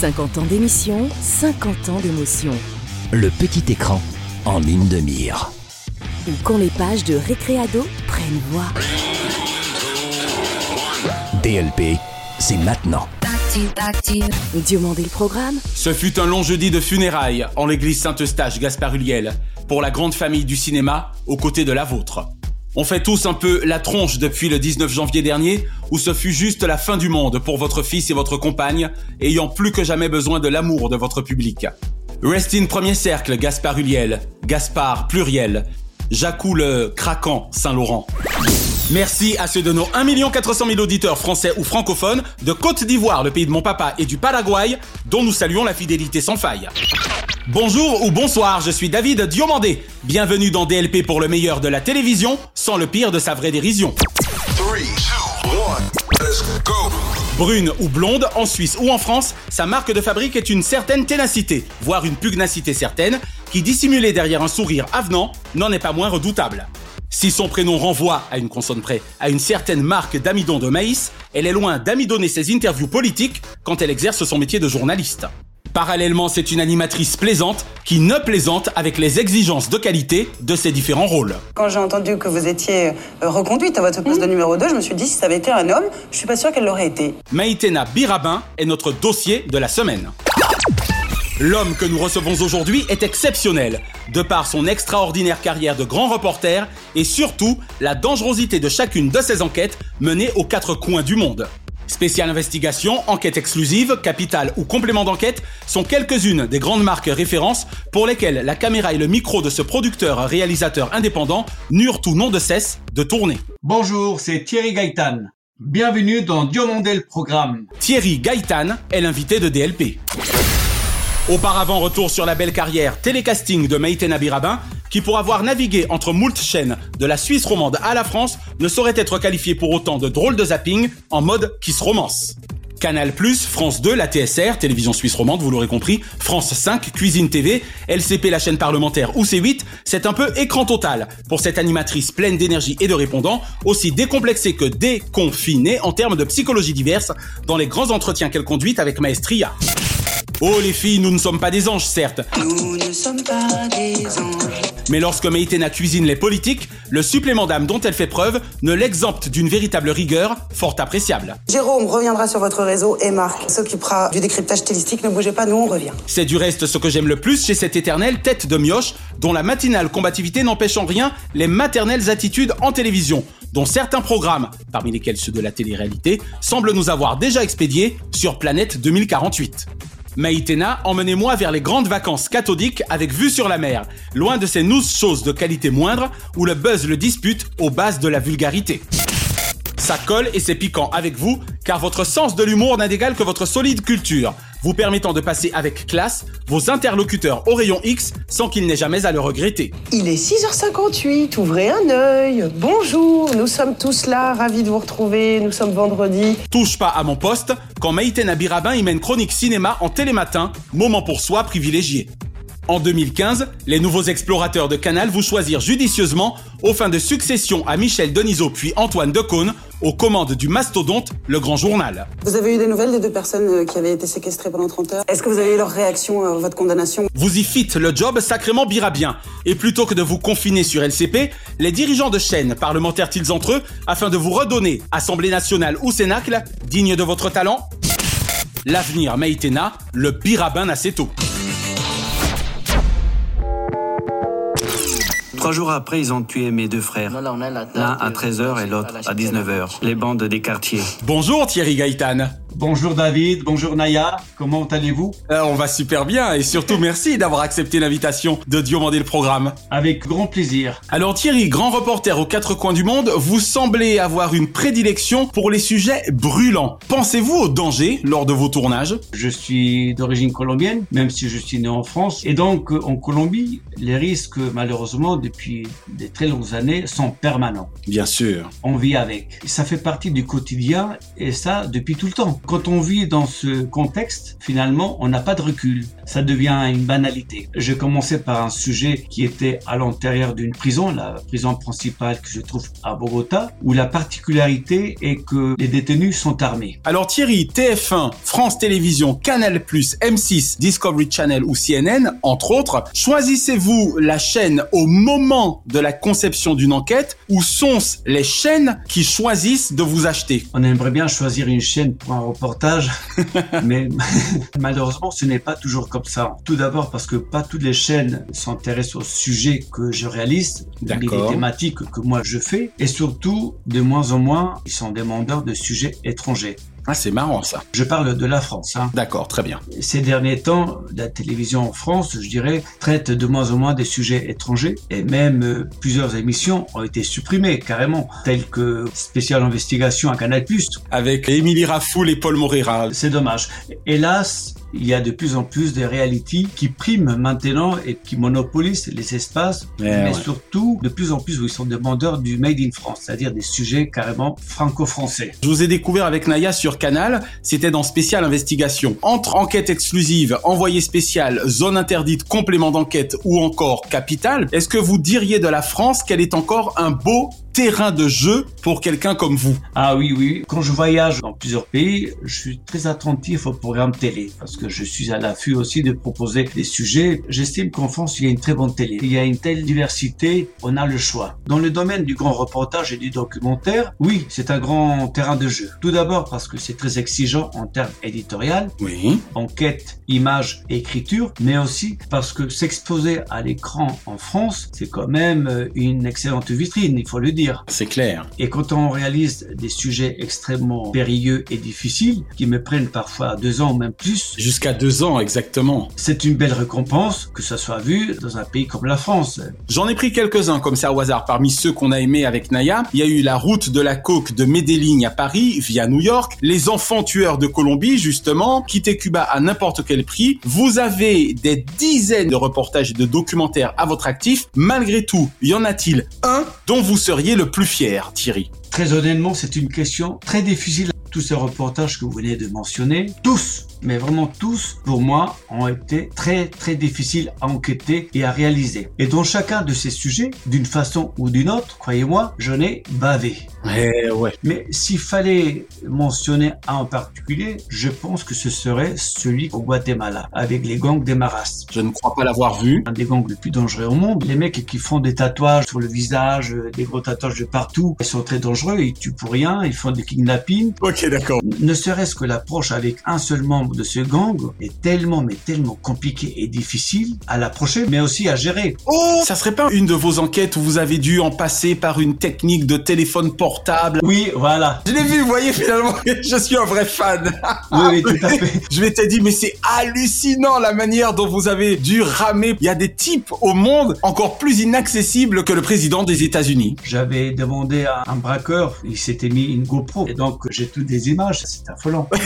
50 ans d'émission, 50 ans d'émotion. Le petit écran en ligne de mire. Ou quand les pages de Récréado prennent voix. DLP, c'est maintenant. Diomandé le Programme, Ce fut un long jeudi de funérailles en l'église Saint-Eustache Gaspard Huliel pour la grande famille du cinéma aux côtés de la vôtre. On fait tous un peu la tronche depuis le 19 janvier dernier où ce fut juste la fin du monde pour votre fils et votre compagne ayant plus que jamais besoin de l'amour de votre public. Rest in premier cercle Gaspard Huliel, Gaspard pluriel, Jacou le craquant Saint-Laurent. Merci à ceux de nos 1 400 000 auditeurs français ou francophones de Côte d'Ivoire, le pays de mon papa, et du Paraguay, dont nous saluons la fidélité sans faille. Bonjour ou bonsoir, je suis David Diomandé. Bienvenue dans DLP pour le meilleur de la télévision, sans le pire de sa vraie dérision. Three, two, one. Let's go. Brune ou blonde, en Suisse ou en France, sa marque de fabrique est une certaine ténacité, voire une pugnacité certaine, qui dissimulée derrière un sourire avenant, n'en est pas moins redoutable. Si son prénom renvoie, à une consonne près, à une certaine marque d'amidon de maïs, elle est loin d'amidonner ses interviews politiques quand elle exerce son métier de journaliste. Parallèlement, c'est une animatrice plaisante qui ne plaisante avec les exigences de qualité de ses différents rôles. Quand j'ai entendu que vous étiez euh, reconduite à votre poste de numéro 2, je me suis dit si ça avait été un homme, je suis pas sûre qu'elle l'aurait été. Maïtena Birabin est notre dossier de la semaine. L'homme que nous recevons aujourd'hui est exceptionnel, de par son extraordinaire carrière de grand reporter et surtout la dangerosité de chacune de ses enquêtes menées aux quatre coins du monde. Spéciale investigation, enquête exclusive, capital ou complément d'enquête sont quelques-unes des grandes marques références pour lesquelles la caméra et le micro de ce producteur-réalisateur indépendant n'eurent tout nom de cesse de tourner. Bonjour, c'est Thierry Gaëtan. Bienvenue dans Diomandel Programme. Thierry Gaëtan est l'invité de DLP. Auparavant, retour sur la belle carrière télécasting de Maïtena Birabin, qui pour avoir navigué entre moult chaînes de la Suisse romande à la France, ne saurait être qualifié pour autant de drôle de zapping en mode qui se romance. Canal+, France 2, la TSR, télévision suisse romande, vous l'aurez compris, France 5, Cuisine TV, LCP, la chaîne parlementaire ou C8, c'est un peu écran total pour cette animatrice pleine d'énergie et de répondants, aussi décomplexée que déconfinée en termes de psychologie diverse dans les grands entretiens qu'elle conduit avec Maestria. Oh les filles, nous ne sommes pas des anges, certes. Nous ne sommes pas des anges. Mais lorsque Maïtena cuisine les politiques, le supplément d'âme dont elle fait preuve ne l'exempte d'une véritable rigueur fort appréciable. Jérôme reviendra sur votre réseau et Marc s'occupera du décryptage stylistique. Ne bougez pas, nous on revient. C'est du reste ce que j'aime le plus chez cette éternelle tête de mioche, dont la matinale combativité n'empêche en rien les maternelles attitudes en télévision, dont certains programmes, parmi lesquels ceux de la télé-réalité, semblent nous avoir déjà expédiés sur Planète 2048. Maïtena, emmenez-moi vers les grandes vacances cathodiques avec vue sur la mer, loin de ces news choses de qualité moindre où le buzz le dispute aux bases de la vulgarité. Ça colle et c'est piquant avec vous, car votre sens de l'humour n'a d'égal que votre solide culture, vous permettant de passer avec classe vos interlocuteurs au rayon X sans qu'il n'ait jamais à le regretter. Il est 6h58, ouvrez un œil. Bonjour, nous sommes tous là, ravis de vous retrouver. Nous sommes vendredi. Touche pas à mon poste quand Maïtena Birabin y mène chronique cinéma en télématin, moment pour soi privilégié. En 2015, les nouveaux explorateurs de Canal vous choisirent judicieusement aux fins de succession à Michel Denisot puis Antoine Decaune aux commandes du mastodonte Le Grand Journal. Vous avez eu des nouvelles des deux personnes euh, qui avaient été séquestrées pendant 30 heures? Est-ce que vous avez eu leur réaction à votre condamnation? Vous y fites le job sacrément birabien. Et plutôt que de vous confiner sur LCP, les dirigeants de chaînes parlementèrent-ils entre eux afin de vous redonner Assemblée nationale ou Cénacle, digne de votre talent? L'avenir Maïtena, le birabin assez tôt. Trois jours après, ils ont tué mes deux frères. L'un à 13h et l'autre à 19h. Les bandes des quartiers. Bonjour Thierry Gaëtan. Bonjour David, bonjour Naya, comment allez-vous? Euh, on va super bien et surtout merci d'avoir accepté l'invitation de Diomandé le programme. Avec grand plaisir. Alors Thierry, grand reporter aux quatre coins du monde, vous semblez avoir une prédilection pour les sujets brûlants. Pensez-vous au danger lors de vos tournages? Je suis d'origine colombienne, même si je suis né en France. Et donc, euh, en Colombie, les risques, malheureusement, depuis des très longues années, sont permanents. Bien sûr. On vit avec. Ça fait partie du quotidien et ça depuis tout le temps. Quand on vit dans ce contexte, finalement, on n'a pas de recul. Ça devient une banalité. J'ai commencé par un sujet qui était à l'intérieur d'une prison, la prison principale que je trouve à Bogota, où la particularité est que les détenus sont armés. Alors Thierry, TF1, France Télévisions, Canal+, M6, Discovery Channel ou CNN, entre autres, choisissez-vous la chaîne au moment de la conception d'une enquête ou sont-ce les chaînes qui choisissent de vous acheter? On aimerait bien choisir une chaîne pour un reportage, mais malheureusement, ce n'est pas toujours comme ça. Tout d'abord parce que pas toutes les chaînes s'intéressent au sujet que je réalise, les thématiques que moi je fais, et surtout, de moins en moins, ils sont demandeurs de sujets étrangers. Ah c'est marrant ça. Je parle de la France. Hein. D'accord, très bien. Ces derniers temps, la télévision en France, je dirais, traite de moins en moins des sujets étrangers et même euh, plusieurs émissions ont été supprimées carrément, telles que Spécial Investigation à Canal+. Avec Émilie Rafoul et Paul Moreira. C'est dommage. Hélas, il y a de plus en plus des réalities qui priment maintenant et qui monopolisent les espaces, Eh mais ouais. surtout de plus en plus où ils sont demandeurs du Made in France, c'est-à-dire des sujets carrément franco-français. Je vous ai découvert avec Naya sur Canal, c'était dans Spécial Investigation. Entre enquête exclusive, envoyé spécial, zone interdite, complément d'enquête ou encore capital, est-ce que vous diriez de la France qu'elle est encore un beau terrain de jeu pour quelqu'un comme vous Ah oui, oui. Quand je voyage dans plusieurs pays, je suis très attentif aux programmes télé parce que je suis à l'affût aussi de proposer des sujets. J'estime qu'en France, il y a une très bonne télé. Il y a une telle diversité, on a le choix. Dans le domaine du grand reportage et du documentaire, oui, c'est un grand terrain de jeu. Tout d'abord parce que c'est très exigeant en termes éditorial, Oui. enquête, image, écriture, mais aussi parce que s'exposer à l'écran en France, c'est quand même euh, une excellente vitrine, il faut le dire. C'est clair. Et quand on réalise des sujets extrêmement périlleux et difficiles, qui me prennent parfois deux ans ou même plus, Jusqu'à deux ans exactement. c'est une belle récompense que ça soit vu dans un pays comme la France. J'en ai pris quelques-uns comme ça au hasard. Parmi ceux qu'on a aimés avec Naya, il y a eu la route de la coke de Medellín à Paris via New York, les enfants tueurs de Colombie justement, quitter Cuba à n'importe quel prix. Vous avez des dizaines de reportages et de documentaires à votre actif. Malgré tout, y en a-t-il un dont vous seriez le plus fier, Thierry? Très honnêtement, c'est une question très difficile. Tous ces reportages que vous venez de mentionner, tous, mais vraiment tous, pour moi, ont été très très difficiles à enquêter et à réaliser. Et dans chacun de ces sujets, d'une façon ou d'une autre, croyez-moi, j'en ai bavé. Eh ouais. Mais s'il fallait mentionner un en particulier, je pense que ce serait celui au Guatemala, avec les gangs des Maras. Je ne crois pas l'avoir vu. Un des gangs les plus dangereux au monde. Les mecs qui font des tatouages sur le visage, euh, des gros tatouages de partout, ils sont très dangereux, ils tuent pour rien, ils font des kidnappings. Ok, d'accord. Ne serait-ce que l'approche avec un seul membre de ce gang est tellement, mais tellement compliquée et difficile à l'approcher, mais aussi à gérer. Oh, ça serait pas une de vos enquêtes où vous avez dû en passer par une technique de téléphone portable? Oui, voilà. Je l'ai vu, vous voyez, finalement, je suis un vrai fan. Oui, oui, tout à fait. Je m'étais dit, mais c'est hallucinant la manière dont vous avez dû ramer. Il y a des types au monde encore plus inaccessibles que le président des États-Unis. J'avais demandé à un braqueur, il s'était mis une GoPro, et donc j'ai toutes des images, c'est affolant.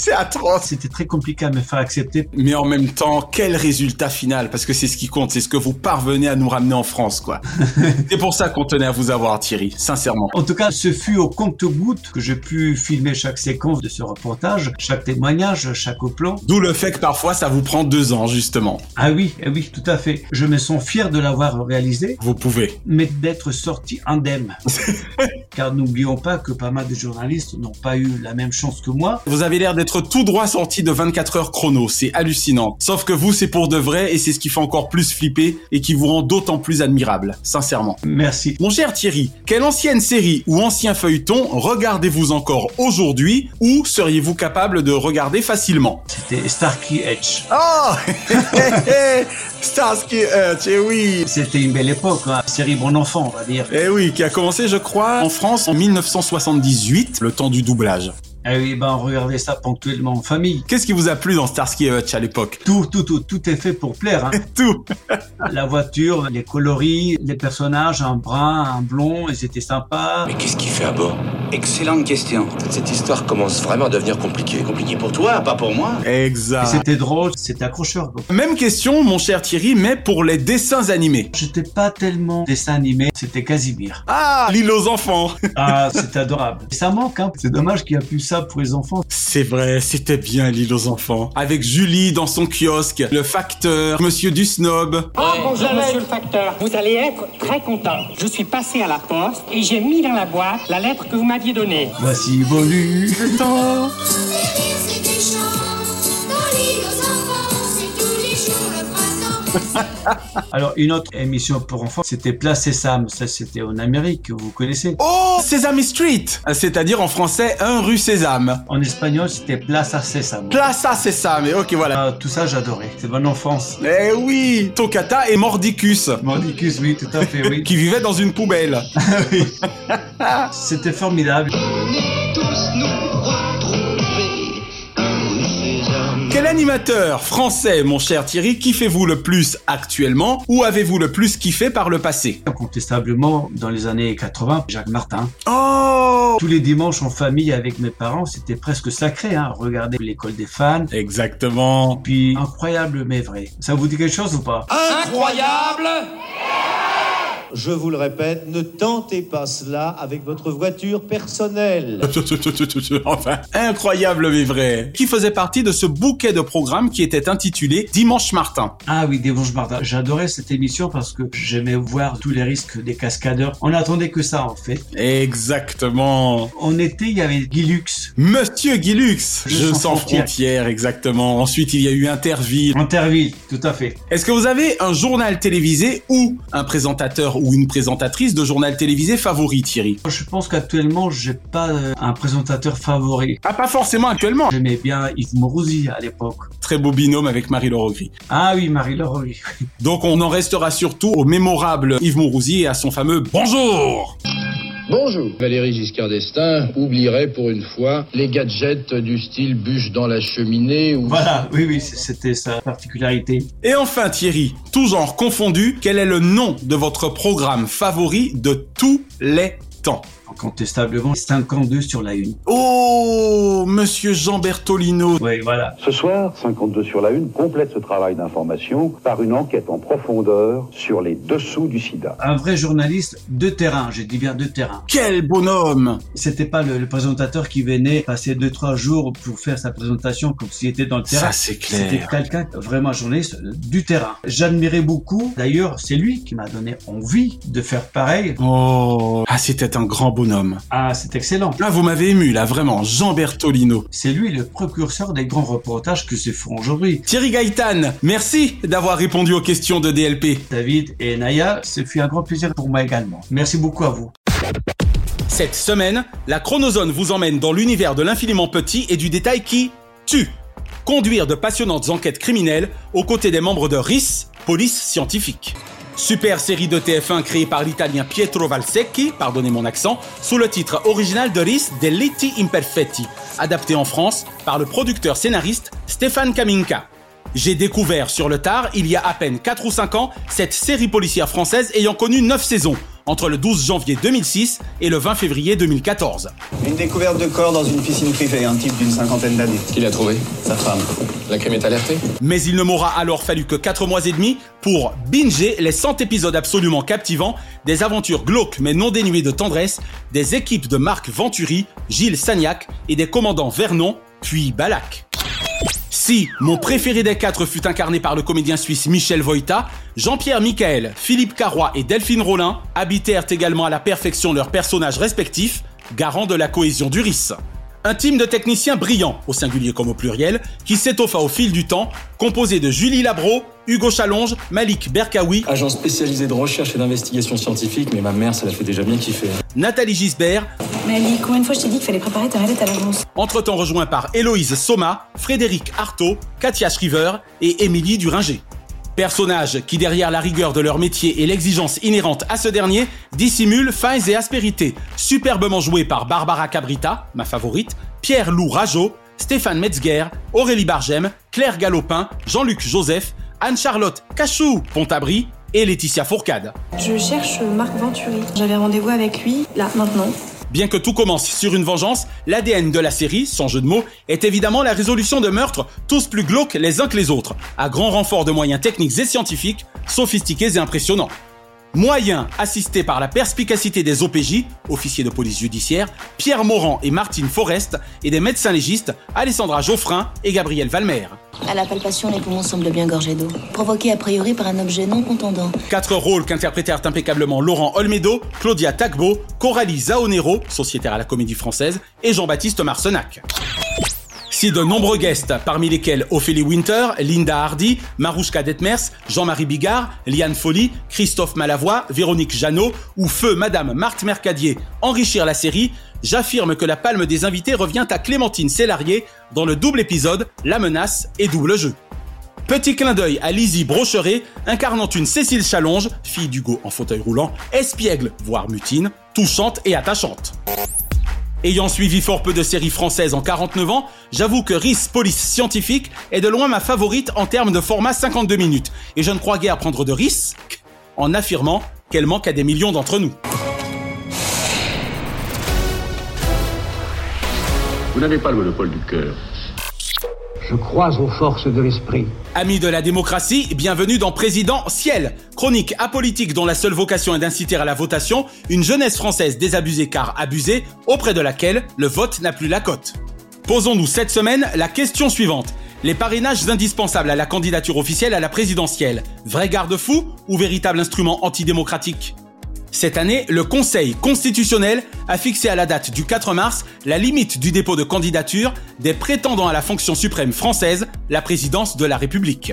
C'est atroce. C'était très compliqué à me faire accepter. Mais en même temps, quel résultat final? Parce que c'est ce qui compte, c'est ce que vous parvenez à nous ramener en France, quoi. c'est pour ça qu'on tenait à vous avoir, Thierry, sincèrement. En tout cas, ce fut au compte-goutte que j'ai pu filmer chaque séquence de ce reportage, chaque témoignage, chaque plan. D'où le fait que parfois ça vous prend deux ans, justement. Ah oui, eh oui, tout à fait. Je me sens fier de l'avoir réalisé, Vous pouvez. mais d'être sorti indemne. Car n'oublions pas que pas mal de journalistes n'ont pas eu la même chance que moi. Vous avez l'air d'être tout droit sorti de 24 heures chrono, c'est hallucinant. Sauf que vous, c'est pour de vrai et c'est ce qui fait encore plus flipper et qui vous rend d'autant plus admirable, sincèrement. Merci. Mon cher Thierry, quelle ancienne série ou ancien feuilleton regardez-vous encore aujourd'hui ou seriez-vous capable de regarder facilement? C'était Starkey Edge. Oh Starsky Hutch, eh oui C'était une belle époque, hein. série bon enfant, on va dire. Eh oui, qui a commencé, je crois, en France en 1978, le temps du doublage. Ah oui, ben on regardait ça ponctuellement en famille. Qu'est-ce qui vous a plu dans Starsky et Hutch à l'époque? Tout, tout, tout, tout est fait pour plaire. Hein. Tout La voiture, les coloris, les personnages, un brun, un blond, ils étaient sympas. Mais qu'est-ce qu'il fait à bord? Excellente question. Toute cette histoire commence vraiment à devenir compliquée. Compliqué pour toi, pas pour moi. Exact. c'était drôle, c'était accrocheur. quoi. Même question, mon cher Thierry, mais pour les dessins animés. J'étais pas tellement dessin animé, c'était Casimir. Ah, l'île aux enfants. Ah, c'était adorable. Ça manque, hein. C'est dommage qu'il n'y a plus ça pour les enfants. C'est vrai, c'était bien l'île aux enfants. Avec Julie dans son kiosque, le facteur, monsieur du snob. Oh, bonjour, monsieur le facteur. Vous allez être très content. Je suis passé à la poste et j'ai mis dans la boîte la lettre que vous m'aviez donnée. Voici venu le temps. Alors, une autre émission pour enfants, c'était Place Sésame. Ça, c'était en Amérique, vous connaissez. Oh, Sesame Street C'est-à-dire en français, un rue Sésame. En espagnol, c'était Plaza Sésame. Plaza Sésame, et ok voilà. Ah, tout ça, j'adorais. C'est bonne enfance. Eh oui Tocata et Mordicus, Mordicus, oui, tout à fait, oui. qui vivaient dans une poubelle. C'était formidable. Animateur français, mon cher Thierry, kiffez-vous le plus actuellement ou avez-vous le plus kiffé par le passé? Incontestablement, dans les années 80, Jacques Martin. Oh Tous les dimanches en famille avec mes parents, c'était presque sacré, hein. Regarder l'école des fans. Exactement. Puis, incroyable mais vrai. Ça vous dit quelque chose ou pas? Incroyable Je vous le répète, ne tentez pas cela avec votre voiture personnelle. enfin, incroyable mais vrai. Qui faisait partie de ce bouquet de programmes qui était intitulé Dimanche Martin. Ah oui, Dimanche Martin. J'adorais cette émission parce que j'aimais voir tous les risques des cascadeurs. On n'attendait que ça, en fait. Exactement. En été, il y avait Guy Lux. Monsieur Guilux, Je je sens sens frontière. frontière, exactement. Ensuite, il y a eu Interville. Interville, tout à fait. Est-ce que vous avez un journal télévisé ou un présentateur ou une présentatrice de journal télévisé favori, Thierry? Je pense qu'actuellement, j'ai pas euh, un présentateur favori. Ah, pas forcément actuellement? J'aimais bien Yves Mourouzi à l'époque. Très beau binôme avec Marie-Laure Gris. Ah oui, Marie-Laure. Donc on en restera surtout au mémorable Yves Mourouzi et à son fameux Bonjour Bonjour. Valérie Giscard d'Estaing oublierait pour une fois les gadgets du style bûche dans la cheminée ou... Voilà, oui, oui, c'était sa particularité. Et enfin Thierry, tout genre confondu, quel est le nom de votre programme favori de tous les temps? Incontestablement, 52 sur la une. Oh, monsieur Jean Bertolino. Oui, voilà. Ce soir, 52 sur la une complète ce travail d'information par une enquête en profondeur sur les dessous du sida. Un vrai journaliste de terrain, j'ai dit bien de terrain. Quel bonhomme C'était pas le, le présentateur qui venait passer deux trois jours pour faire sa présentation comme s'il était dans le terrain. Ça c'est C'était clair. quelqu'un vraiment un journaliste du terrain. J'admirais beaucoup. D'ailleurs, c'est lui qui m'a donné envie de faire pareil. Oh, ah c'était un grand bonhomme. Ah, c'est excellent. Ah, vous m'avez ému là, vraiment, Jean Bertolino. C'est lui le précurseur des grands reportages que se font aujourd'hui. Thierry Gaëtan, merci d'avoir répondu aux questions de DLP. David et Naya, ce fut un grand plaisir pour moi également. Merci beaucoup à vous. Cette semaine, la chronozone vous emmène dans l'univers de l'infiniment petit et du détail qui tue. Conduire de passionnantes enquêtes criminelles aux côtés des membres de RIS, police scientifique. Super série de TF1 créée par l'italien Pietro Valsecchi, pardonnez mon accent, sous le titre original de RIS Delitti Imperfetti, adapté en France par le producteur scénariste Stéphane Kaminka. J'ai découvert sur le tard, il y a à peine 4 ou 5 ans, cette série policière française ayant connu 9 saisons, entre le 12 janvier 2006 et le 20 février 2014. Une découverte de corps dans une piscine privée, un type d'une cinquantaine d'années. Qui l'a trouvé? Sa femme. La crime est alertée? Mais il ne m'aura alors fallu que 4 mois et demi pour binger les 100 épisodes absolument captivants des aventures glauques mais non dénuées de tendresse des équipes de Marc Venturi, Gilles Sagnac et des commandants Vernon, puis Balak. Si mon préféré des quatre fut incarné par le comédien suisse Michel Voïta, Jean-Pierre Michael, Philippe Carroy et Delphine Rollin habitèrent également à la perfection leurs personnages respectifs, garant de la cohésion du RIS. Un team de techniciens brillants, au singulier comme au pluriel, qui s'étoffa au fil du temps, composé de Julie Labro, Hugo Chalonge, Malik Berkaoui, Agent spécialisé de recherche et d'investigation scientifique, mais ma mère, ça la fait déjà bien kiffer. Nathalie Gisbert, Mali, combien de fois je t'ai dit qu'il fallait préparer ta mallette à l'avance entre-temps rejoint par Héloïse Soma, Frédéric Artaud, Katia Schriver et Émilie Duringer. Personnages qui, derrière la rigueur de leur métier et l'exigence inhérente à ce dernier, dissimulent failles et aspérités, superbement joués par Barbara Cabrita, ma favorite, Pierre-Loup Rajot, Stéphane Metzger, Aurélie Bargem, Claire Galopin, Jean-Luc Joseph, Anne-Charlotte Cachou Pontabry et Laetitia Fourcade. Je cherche Marc Venturi. J'avais rendez-vous avec lui, là, maintenant. Bien que tout commence sur une vengeance, l'ADN de la série, sans jeu de mots, est évidemment la résolution de meurtres tous plus glauques les uns que les autres, à grand renfort de moyens techniques et scientifiques, sophistiqués et impressionnants. Moyens assistés par la perspicacité des OPJ, officiers de police judiciaire, Pierre Morand et Martine Forest, et des médecins légistes, Alessandra Geoffrin et Gabriel Valmer. À la palpation, les poumons semblent bien gorgés d'eau, provoqués a priori par un objet non contondant. Quatre rôles qu'interprétèrent impeccablement Laurent Olmedo, Claudia Tagbo, Coralie Zaonero, sociétaire à la comédie française, et Jean-Baptiste Marcenac. Si de nombreux guests, parmi lesquels Ophélie Winter, Linda Hardy, Marouchka Detmers, Jean-Marie Bigard, Liane Folly, Christophe Malavoie, Véronique Jeannot ou Feu Madame Marthe Mercadier enrichir la série, j'affirme que la palme des invités revient à Clémentine Célarier dans le double épisode La menace et double jeu. Petit clin d'œil à Lizzie Brocheret, incarnant une Cécile Challonge, fille d'Hugo en fauteuil roulant, espiègle, voire mutine, touchante et attachante. Ayant suivi fort peu de séries françaises en 49 ans, j'avoue que RIS Police Scientifique est de loin ma favorite en termes de format 52 minutes, et je ne crois guère prendre de risques en affirmant qu'elle manque à des millions d'entre nous. Vous n'avez pas le monopole du cœur. Je crois aux forces de l'esprit. Amis de la démocratie, bienvenue dans Président Ciel, chronique apolitique dont la seule vocation est d'inciter à la votation une jeunesse française désabusée car abusée, auprès de laquelle le vote n'a plus la cote. Posons-nous cette semaine la question suivante. Les parrainages indispensables à la candidature officielle à la présidentielle, vrai garde-fou ou véritable instrument antidémocratique? Cette année, le Conseil constitutionnel a fixé à la date du 4 mars la limite du dépôt de candidature des prétendants à la fonction suprême française, la présidence de la République.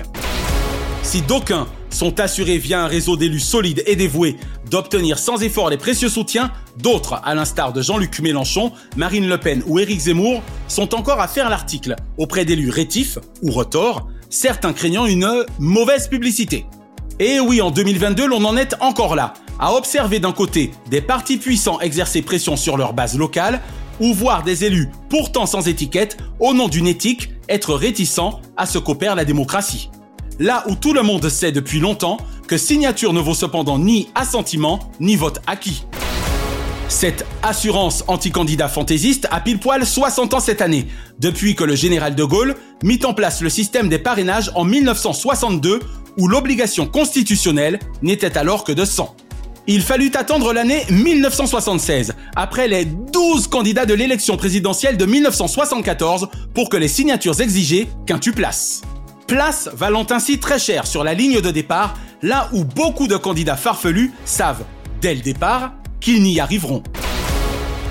Si d'aucuns sont assurés via un réseau d'élus solides et dévoués d'obtenir sans effort les précieux soutiens, d'autres, à l'instar de Jean-Luc Mélenchon, Marine Le Pen ou Éric Zemmour, sont encore à faire l'article auprès d'élus rétifs ou retors, certains craignant une mauvaise publicité. Et oui, en 2022, l'on en est encore là, à observer d'un côté des partis puissants exercer pression sur leur base locale, ou voir des élus pourtant sans étiquette, au nom d'une éthique, être réticents à ce qu'opère la démocratie. Là où tout le monde sait depuis longtemps que signature ne vaut cependant ni assentiment, ni vote acquis. Cette assurance anti-candidat fantaisiste a pile poil 60 ans cette année, depuis que le général de Gaulle mit en place le système des parrainages en 1962, où l'obligation constitutionnelle n'était alors que de 100. Il fallut attendre l'année 1976, après les 12 candidats de l'élection présidentielle de 1974, pour que les signatures exigées quintuplent place. Place valant ainsi très cher sur la ligne de départ, là où beaucoup de candidats farfelus savent, dès le départ, qu'ils n'y arriveront.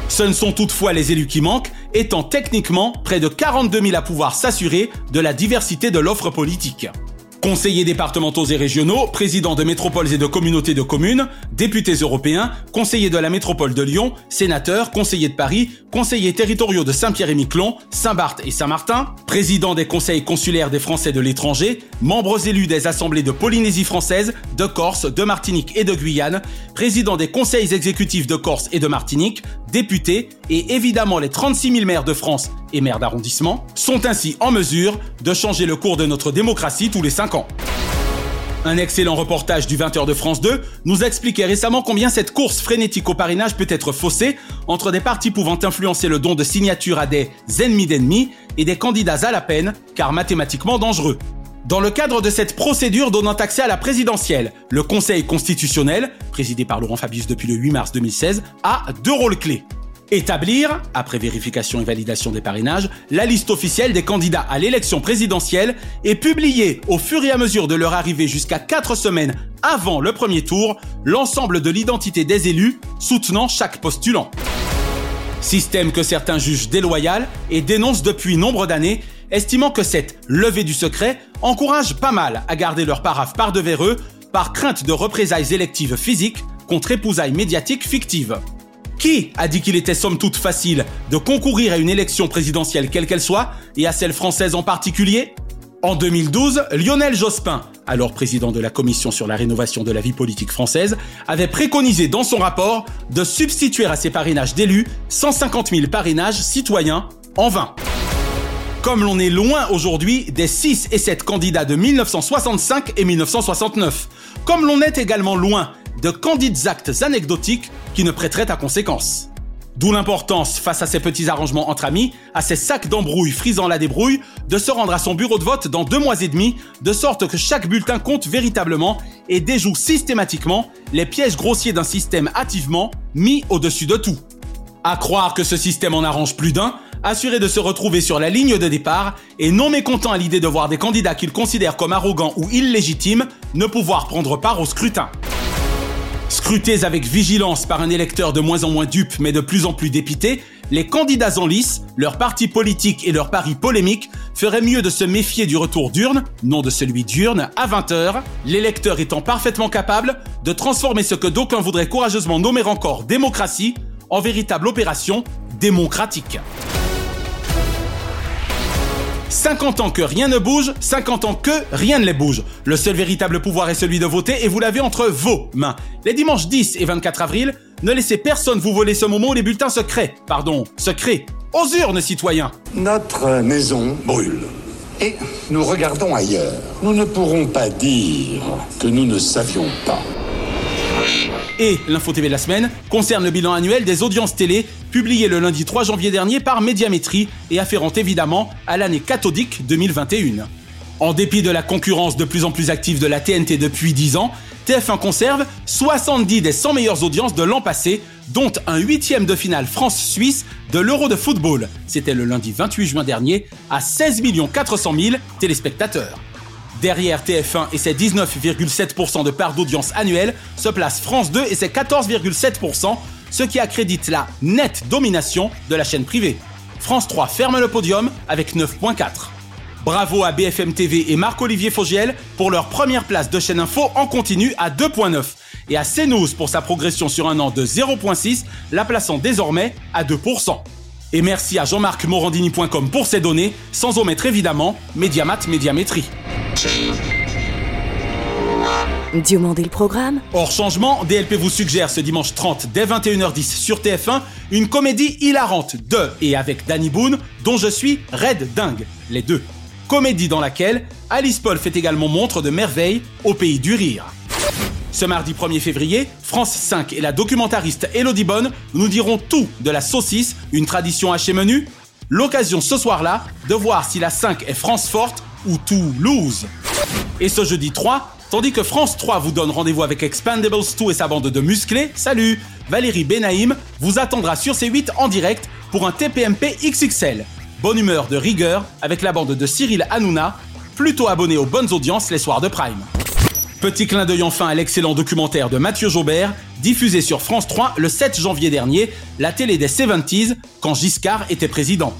Ce ne sont toutefois les élus qui manquent, étant techniquement près de 42 000 à pouvoir s'assurer de la diversité de l'offre politique. Conseillers départementaux et régionaux, présidents de métropoles et de communautés de communes, députés européens, conseillers de la métropole de Lyon, sénateurs, conseillers de Paris, conseillers territoriaux de Saint-Pierre et Miquelon, Saint-Barth et Saint-Martin, présidents des conseils consulaires des Français de l'étranger, membres élus des assemblées de Polynésie française, de Corse, de Martinique et de Guyane, présidents des conseils exécutifs de Corse et de Martinique, députés et évidemment les 36 000 maires de France et maires d'arrondissement sont ainsi en mesure de changer le cours de notre démocratie tous les 5 Un excellent reportage du 20h de France 2 nous expliquait récemment combien cette course frénétique au parrainage peut être faussée entre des partis pouvant influencer le don de signatures à des ennemis d'ennemis et des candidats à la peine, car mathématiquement dangereux. Dans le cadre de cette procédure donnant accès à la présidentielle, le Conseil constitutionnel, présidé par Laurent Fabius depuis le 8 mars 2016, a deux rôles clés. Établir, après vérification et validation des parrainages, la liste officielle des candidats à l'élection présidentielle et publier au fur et à mesure de leur arrivée jusqu'à 4 semaines avant le premier tour l'ensemble de l'identité des élus soutenant chaque postulant. Système que certains jugent déloyal et dénoncent depuis nombre d'années, estimant que cette levée du secret encourage pas mal à garder leur paraphe par devers eux par crainte de représailles électives physiques contre épousailles médiatiques fictives. Qui a dit qu'il était somme toute facile de concourir à une élection présidentielle quelle qu'elle soit, et à celle française en particulier? En 2012, Lionel Jospin, alors président de la Commission sur la rénovation de la vie politique française, avait préconisé dans son rapport de substituer à ces parrainages d'élus 150 000 parrainages citoyens En vain. Comme l'on est loin aujourd'hui des 6 et 7 candidats de 1965 et 1969. Comme l'on est également loin de candides actes anecdotiques qui ne prêteraient à conséquence. D'où l'importance, face à ces petits arrangements entre amis, à ces sacs d'embrouille frisant la débrouille, de se rendre à son bureau de vote dans deux mois et demi, de sorte que chaque bulletin compte véritablement et déjoue systématiquement les pièges grossiers d'un système hâtivement mis au-dessus de tout. À croire que ce système en arrange plus d'un, assuré de se retrouver sur la ligne de départ et non mécontent à l'idée de voir des candidats qu'il considère comme arrogants ou illégitimes ne pouvoir prendre part au scrutin. Scrutés avec vigilance par un électeur de moins en moins dupe mais de plus en plus dépité, les candidats en lice, leurs partis politiques et leurs paris polémiques feraient mieux de se méfier du retour d'urne, non de celui d'urne, à 20h, l'électeur étant parfaitement capable de transformer ce que d'aucuns voudraient courageusement nommer encore démocratie en véritable opération démocratique. 50 ans que rien ne bouge, 50 ans que rien ne les bouge. Le seul véritable pouvoir est celui de voter et vous l'avez entre vos mains. Les dimanches 10 et 24 avril, ne laissez personne vous voler ce moment où les bulletins se créent. Pardon, se créent. Aux urnes, citoyens. Notre maison brûle. Et nous regardons ailleurs. Nous ne pourrons pas dire que nous ne savions pas. Et l'info TV de la semaine concerne le bilan annuel des audiences télé publié le lundi 3 janvier dernier par Médiamétrie et afférent évidemment à l'année cathodique 2021. En dépit de la concurrence de plus en plus active de la TNT depuis 10 ans, TF1 conserve 70 des 100 meilleures audiences de l'an passé, dont un huitième de finale France-Suisse de l'Euro de football. C'était le lundi 28 juin dernier, à 16 400 000 téléspectateurs. Derrière TF1 et ses 19,7% de part d'audience annuelle se place France 2 et ses 14,7%, ce qui accrédite la nette domination de la chaîne privée. France 3 ferme le podium avec 9,4. Bravo à BFM TV et Marc-Olivier Fogiel pour leur première place de chaîne info en continu à 2,9 et à CNews pour sa progression sur un an de 0,6, la plaçant désormais à 2%. Et merci à Jean-Marc Morandini.com pour ces données, sans omettre évidemment Mediamat Médiamétrie. Diomandé le programme Hors changement, DLP vous suggère ce dimanche 30 dès 21h10 sur TF1 une comédie hilarante de et avec Danny Boone dont je suis Red Dingue, les deux. Comédie dans laquelle Alice Paul fait également montre de merveille au pays du rire. Ce mardi 1er février, France 5 et la documentariste Elodie Bonne nous diront tout de la saucisse, une tradition hachée menu. L'occasion ce soir-là de voir si la 5 est France forte ou Toulouse. Et ce jeudi 3, tandis que France 3 vous donne rendez-vous avec Expandables 2 et sa bande de musclés, salut Valérie Benaïm vous attendra sur C8 en direct pour un TPMP XXL. Bonne humeur de rigueur avec la bande de Cyril Hanouna, plutôt abonné aux bonnes audiences les soirs de Prime. Petit clin d'œil enfin à l'excellent documentaire de Mathieu Jaubert, diffusé sur France 3 le 7 janvier dernier, la télé des 70s, quand Giscard était président.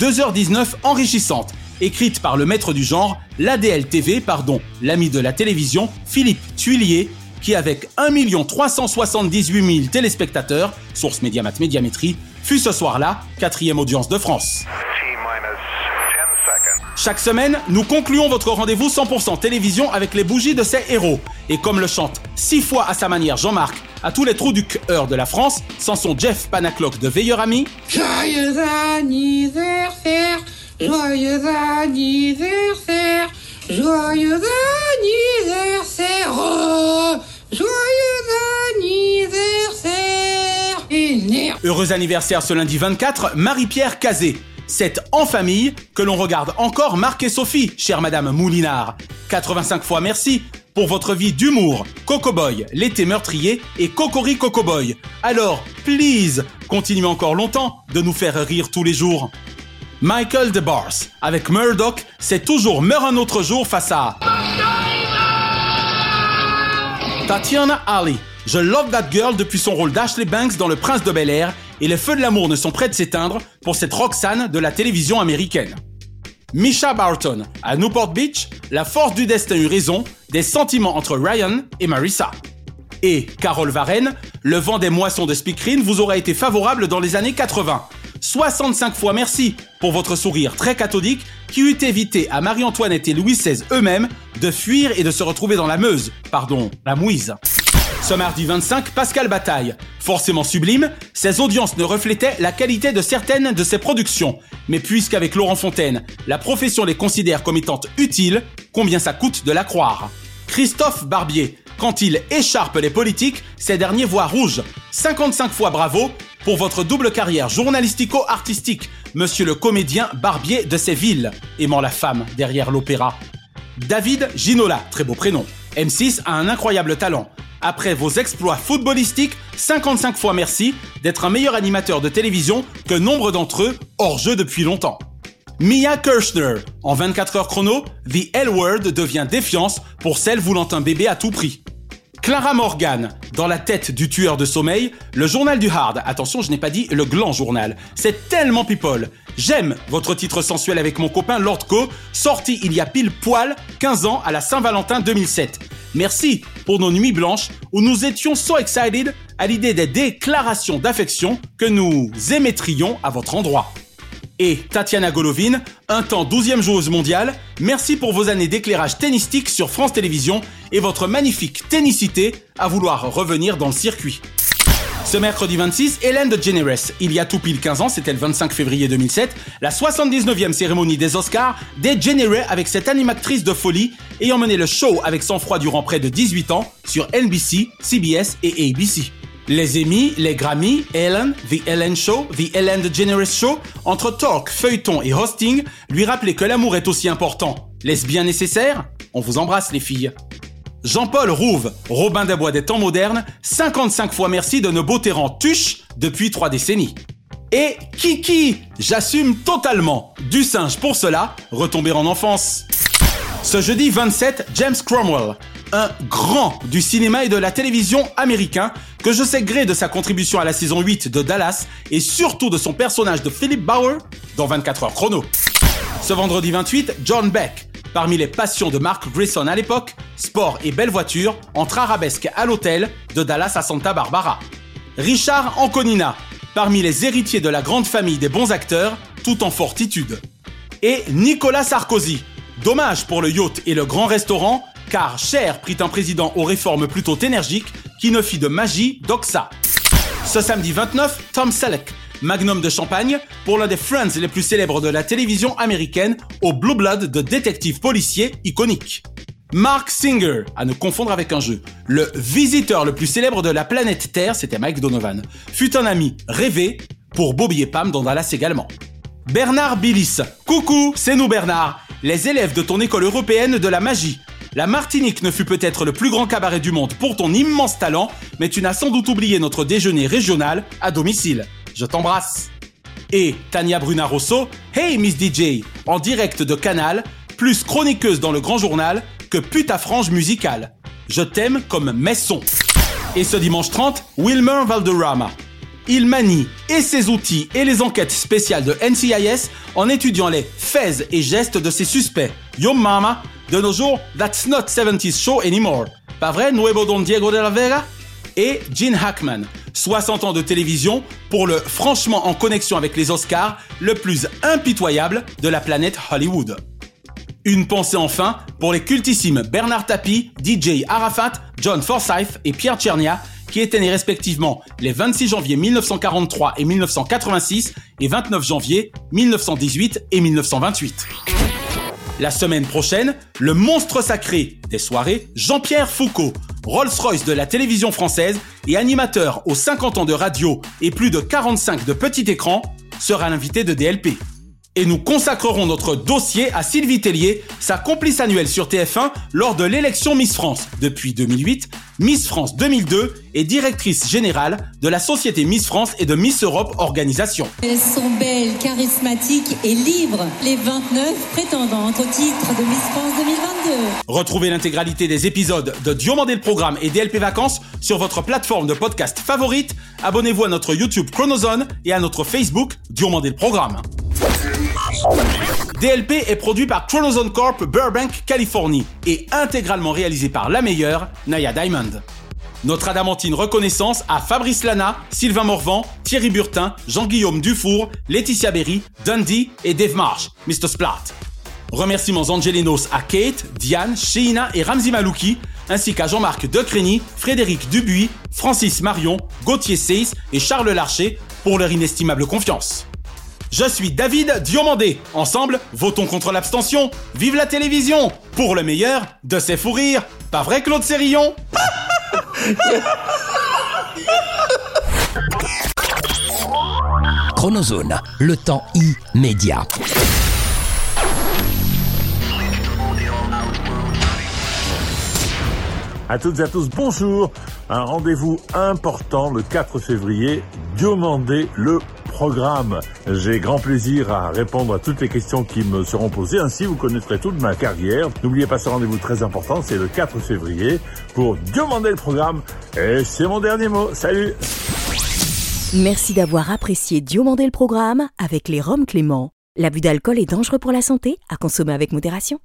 2h19 enrichissante, écrite par le maître du genre, l'ADL TV, pardon, l'ami de la télévision, Philippe Tuilier, qui avec 1 378 000 téléspectateurs, source Médiamat Médiamétrie, fut ce soir-là quatrième audience de France. Chaque semaine, nous concluons votre rendez-vous 100% télévision avec les bougies de ces héros. Et comme le chante six fois à sa manière Jean-Marc, à tous les trous du cœur de la France, sans son Jeff Panaclock de Veilleur Ami. Joyeux anniversaire, joyeux anniversaire, oh, joyeux anniversaire. Heureux anniversaire ce lundi 24, Marie-Pierre Cazé. C'est en famille que l'on regarde encore Marc et Sophie, chère Madame Moulinard. 85 fois merci pour votre vie d'humour, Cocoboy, l'été meurtrier et Cocori Cocoboy. Alors, please, continuez encore longtemps de nous faire rire tous les jours. Michael DeBars, avec Murdoch, c'est toujours meurt un autre jour face à... Tatiana Ali. Je love that girl depuis son rôle d'Ashley Banks dans Le Prince de Bel Air et les feux de l'amour ne sont prêts de s'éteindre pour cette Roxane de la télévision américaine. Misha Barton, à Newport Beach, la force du destin eut raison des sentiments entre Ryan et Marissa. Et Carole Varenne, le vent des moissons de speakerine vous aura été favorable dans les années 80. 65 fois merci pour votre sourire très catholique qui eût évité à Marie-Antoinette et Louis XVI eux-mêmes de fuir et de se retrouver dans la Meuse, pardon, la Mouise. Ce mardi 25, Pascal Bataille, forcément sublime, ses audiences ne reflétaient la qualité de certaines de ses productions. Mais puisqu'avec Laurent Fontaine, la profession les considère comme étant utiles, combien ça coûte de la croire? Christophe Barbier, quand il écharpe les politiques, ces derniers voient rouge. 55 fois bravo pour votre double carrière journalistico-artistique, monsieur le comédien Barbier de Séville, aimant la femme derrière l'opéra. David Ginola, très beau prénom. M6 a un incroyable talent. Après vos exploits footballistiques, 55 fois merci d'être un meilleur animateur de télévision que nombre d'entre eux hors jeu depuis longtemps. Mia Kirchner, en 24 heures chrono, The L Word devient défiance pour celle voulant un bébé à tout prix. Clara Morgan, dans la tête du tueur de sommeil, le journal du hard. Attention, je n'ai pas dit le gland journal. C'est tellement people. J'aime votre titre sensuel avec mon copain Lord Co, sorti il y a pile poil 15 ans à la Saint-Valentin 2007. Merci pour nos nuits blanches où nous étions so excited à l'idée des déclarations d'affection que nous émettrions à votre endroit et Tatiana Golovin, un temps 12e joueuse mondiale, merci pour vos années d'éclairage tennistique sur France Télévisions et votre magnifique tennicité à vouloir revenir dans le circuit. Ce mercredi 26, Hélène DeGeneres, il y a tout pile 15 ans, c'était le 25 février 2007, la 79e cérémonie des Oscars, dégénérée avec cette animatrice de folie ayant mené le show avec sang-froid durant près de 18 ans sur NBC, CBS et ABC. Les Emmy, les Grammy, Ellen, The Ellen Show, The Ellen DeGeneres Show, entre talk, feuilleton et hosting, lui rappeler que l'amour est aussi important. L'est-ce bien nécessaire? On vous embrasse les filles. Jean-Paul Rouve, Robin des Bois des temps modernes, 55 fois merci de nos beaux terrains tuches depuis trois décennies. Et Kiki, j'assume totalement. Du singe pour cela, retomber en enfance. Ce jeudi 27, James Cromwell, un grand du cinéma et de la télévision américain que je sais gré de sa contribution à la saison 8 de Dallas et surtout de son personnage de Philip Bauer dans 24 heures chrono. Ce vendredi 28, John Beck, parmi les passions de Mark Grayson à l'époque, sport et belle voiture, entre arabesque à l'hôtel de Dallas à Santa Barbara. Richard Anconina, parmi les héritiers de la grande famille des bons acteurs, tout en fortitude. Et Nicolas Sarkozy, dommage pour le yacht et le grand restaurant, car Cher prit un président aux réformes plutôt énergiques qui ne fit de magie d'Oxa. Ce samedi 29, Tom Selleck, magnum de champagne, pour l'un des Friends les plus célèbres de la télévision américaine, au Blue Blood de détective policier iconique. Mark Singer, à ne confondre avec un jeu, le visiteur le plus célèbre de la planète Terre, c'était Mike Donovan, fut un ami rêvé pour Bobby et Pam dans Dallas également. Bernard Billis, coucou, c'est nous Bernard, les élèves de ton école européenne de la magie, la Martinique ne fut peut-être le plus grand cabaret du monde pour ton immense talent, mais tu n'as sans doute oublié notre déjeuner régional à domicile. Je t'embrasse. Et Tania Bruna Rosso, Hey Miss DJ, en direct de Canal, plus chroniqueuse dans le grand journal que puta frange musicale. Je t'aime comme Messon. Et ce dimanche 30, Wilmer Valderrama. Il manie et ses outils et les enquêtes spéciales de NCIS en étudiant les faits et gestes de ses suspects. Yo mama, de nos jours, That's Not 70s Show Anymore. Pas vrai, Nuevo Don Diego de la Vega? Et Gene Hackman, 60 ans de télévision pour le franchement en connexion avec les Oscars le plus impitoyable de la planète Hollywood. Une pensée enfin pour les cultissimes Bernard Tapie, DJ Arafat, John Forsyth et Pierre Tchernia qui étaient nés respectivement les 26 janvier 1943 et 1986 et 29 janvier 1918 et 1928. La semaine prochaine, le monstre sacré des soirées, Jean-Pierre Foucault, Rolls-Royce de la télévision française et animateur aux 50 ans de radio et plus de 45 de petit écran, sera l'invité de DLP. Et nous consacrerons notre dossier à Sylvie Tellier, sa complice annuelle sur TF1 lors de l'élection Miss France depuis 2008, Miss France 2002 et directrice générale de la société Miss France et de Miss Europe Organisation. Elles sont belles, charismatiques et libres, les 29 prétendantes au titre de Miss France 2022. Retrouvez l'intégralité des épisodes de Diomandé le Programme et DLP Vacances sur votre plateforme de podcast favorite. Abonnez-vous à notre YouTube Chronozone et à notre Facebook Diomandé le Programme. DLP est produit par Chronozone Corp Burbank, Californie et intégralement réalisé par la meilleure, Naya Diamond. Notre adamantine reconnaissance à Fabrice Lana, Sylvain Morvan, Thierry Burtin, Jean-Guillaume Dufour, Laetitia Berry, Dundee et Dave Marsh, Mr. Splat. Remerciements angelinos à Kate, Diane, Sheina et Ramzi Malouki, ainsi qu'à Jean-Marc Decrény, Frédéric Dubuis, Francis Marion, Gauthier Seyss et Charles Larcher pour leur inestimable confiance. Je suis David Diomandé. Ensemble, votons contre l'abstention. Vive la télévision Pour le meilleur de ses fous rires. Pas vrai, Claude Sérillon? Chronozone, le temps immédiat. À toutes et à tous, bonjour. Un rendez-vous important le 4 février. Demandez le programme. J'ai grand plaisir à répondre à toutes les questions qui me seront posées. Ainsi, vous connaîtrez toute ma carrière. N'oubliez pas ce rendez-vous très important. C'est le 4 février pour demander le programme. Et c'est mon dernier mot. Salut. Merci d'avoir apprécié Diomandé le programme avec les Roms Clément. L'abus d'alcool est dangereux pour la santé, à consommer avec modération.